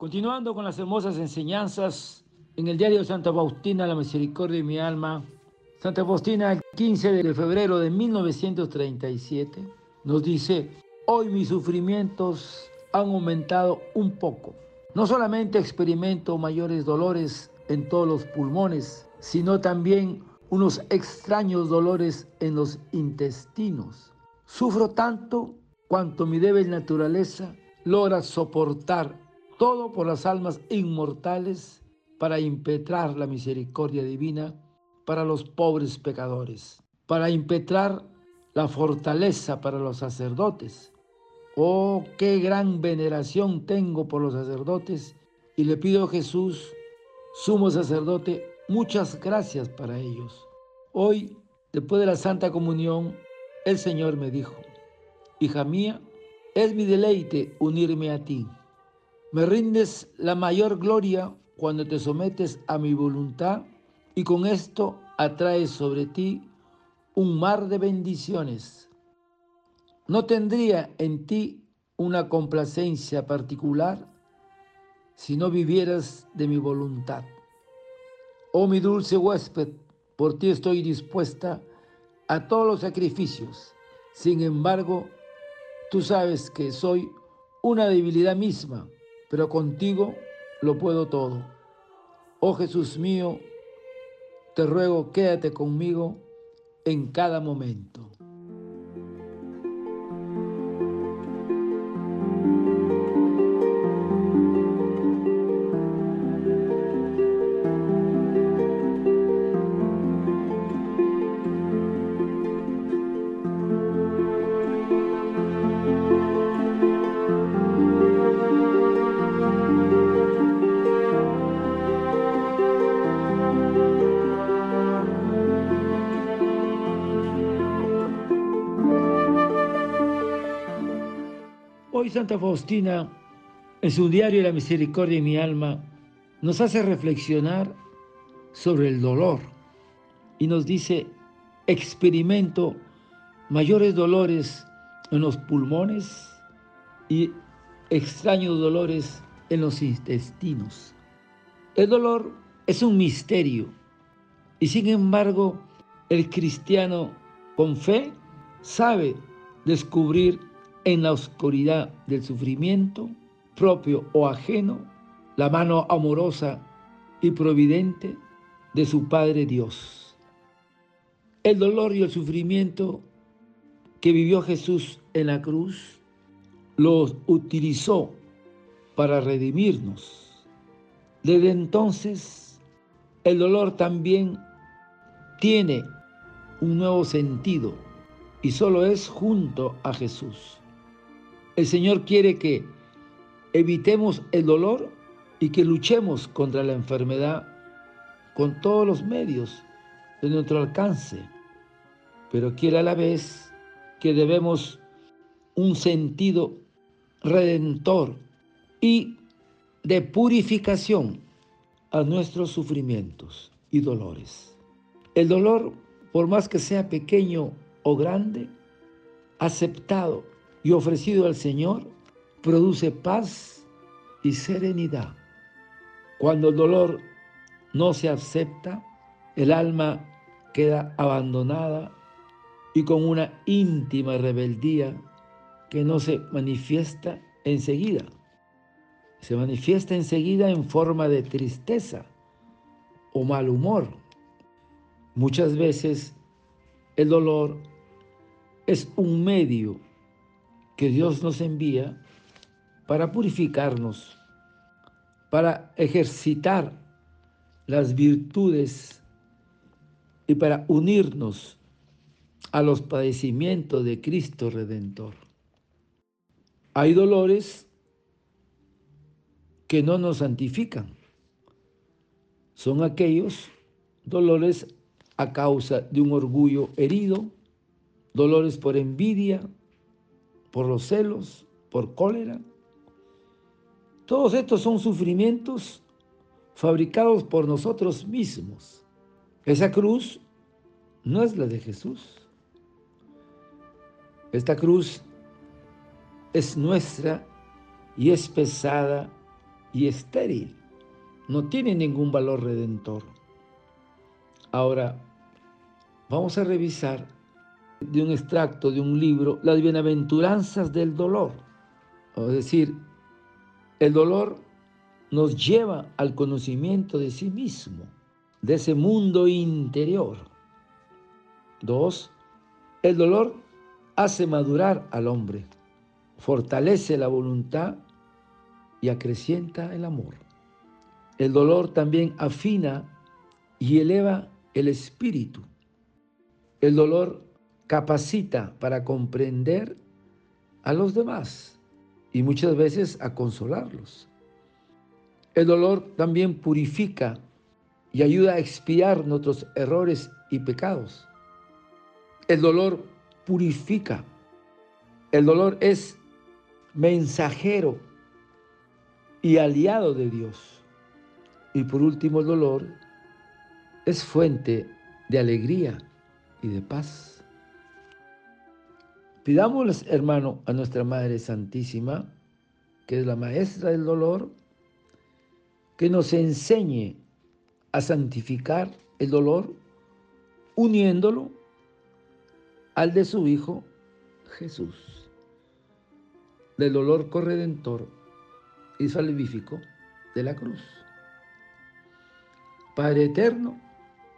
Continuando con las hermosas enseñanzas en el diario Santa Faustina, la misericordia de mi alma, Santa Faustina, el 15 de febrero de 1937, nos dice, hoy mis sufrimientos han aumentado un poco. No solamente experimento mayores dolores en todos los pulmones, sino también unos extraños dolores en los intestinos. Sufro tanto cuanto mi débil naturaleza logra soportar todo por las almas inmortales para impetrar la misericordia divina para los pobres pecadores, para impetrar la fortaleza para los sacerdotes. Oh, qué gran veneración tengo por los sacerdotes y le pido a Jesús, sumo sacerdote, muchas gracias para ellos. Hoy, después de la Santa Comunión, el Señor me dijo, hija mía, es mi deleite unirme a ti. Me rindes la mayor gloria cuando te sometes a mi voluntad y con esto atraes sobre ti un mar de bendiciones. No tendría en ti una complacencia particular si no vivieras de mi voluntad. Oh mi dulce huésped, por ti estoy dispuesta a todos los sacrificios. Sin embargo, tú sabes que soy una debilidad misma pero contigo lo puedo todo. Oh Jesús mío, te ruego, quédate conmigo en cada momento. Hoy Santa Faustina, en su diario La Misericordia de mi alma, nos hace reflexionar sobre el dolor y nos dice, experimento mayores dolores en los pulmones y extraños dolores en los intestinos. El dolor es un misterio y sin embargo el cristiano con fe sabe descubrir en la oscuridad del sufrimiento, propio o ajeno, la mano amorosa y providente de su Padre Dios. El dolor y el sufrimiento que vivió Jesús en la cruz los utilizó para redimirnos. Desde entonces, el dolor también tiene un nuevo sentido y solo es junto a Jesús. El Señor quiere que evitemos el dolor y que luchemos contra la enfermedad con todos los medios de nuestro alcance, pero quiere a la vez que debemos un sentido redentor y de purificación a nuestros sufrimientos y dolores. El dolor, por más que sea pequeño o grande, aceptado y ofrecido al Señor, produce paz y serenidad. Cuando el dolor no se acepta, el alma queda abandonada y con una íntima rebeldía que no se manifiesta enseguida. Se manifiesta enseguida en forma de tristeza o mal humor. Muchas veces el dolor es un medio que Dios nos envía para purificarnos, para ejercitar las virtudes y para unirnos a los padecimientos de Cristo Redentor. Hay dolores que no nos santifican. Son aquellos dolores a causa de un orgullo herido, dolores por envidia, por los celos, por cólera. Todos estos son sufrimientos fabricados por nosotros mismos. Esa cruz no es la de Jesús. Esta cruz es nuestra y es pesada y estéril. No tiene ningún valor redentor. Ahora, vamos a revisar de un extracto de un libro, Las bienaventuranzas del dolor. Es decir, el dolor nos lleva al conocimiento de sí mismo, de ese mundo interior. Dos, el dolor hace madurar al hombre, fortalece la voluntad y acrecienta el amor. El dolor también afina y eleva el espíritu. El dolor capacita para comprender a los demás y muchas veces a consolarlos. El dolor también purifica y ayuda a expiar nuestros errores y pecados. El dolor purifica. El dolor es mensajero y aliado de Dios. Y por último, el dolor es fuente de alegría y de paz. Pidámosles, hermano, a nuestra Madre Santísima, que es la maestra del dolor, que nos enseñe a santificar el dolor uniéndolo al de su Hijo Jesús, del dolor corredentor y salvífico de la cruz. Padre eterno,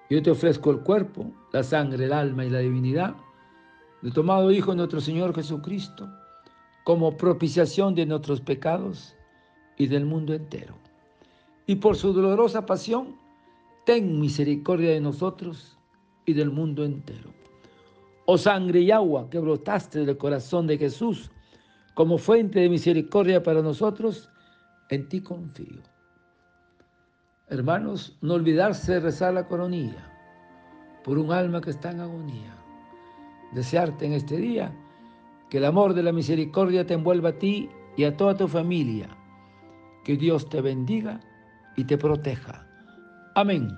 yo te ofrezco el cuerpo, la sangre, el alma y la divinidad de tomado Hijo nuestro Señor Jesucristo, como propiciación de nuestros pecados y del mundo entero. Y por su dolorosa pasión, ten misericordia de nosotros y del mundo entero. Oh sangre y agua que brotaste del corazón de Jesús como fuente de misericordia para nosotros, en ti confío. Hermanos, no olvidarse de rezar la coronilla por un alma que está en agonía. Desearte en este día que el amor de la misericordia te envuelva a ti y a toda tu familia. Que Dios te bendiga y te proteja. Amén.